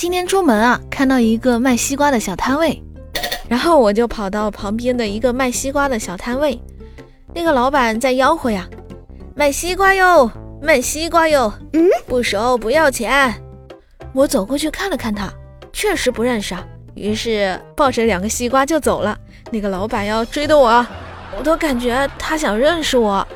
今天出门啊，看到一个卖西瓜的小摊位，然后我就跑到旁边的一个卖西瓜的小摊位，那个老板在吆喝呀：“卖西瓜哟，卖西瓜哟，嗯，不熟不要钱。”我走过去看了看他，确实不认识啊，于是抱着两个西瓜就走了。那个老板要追的我，我都感觉他想认识我。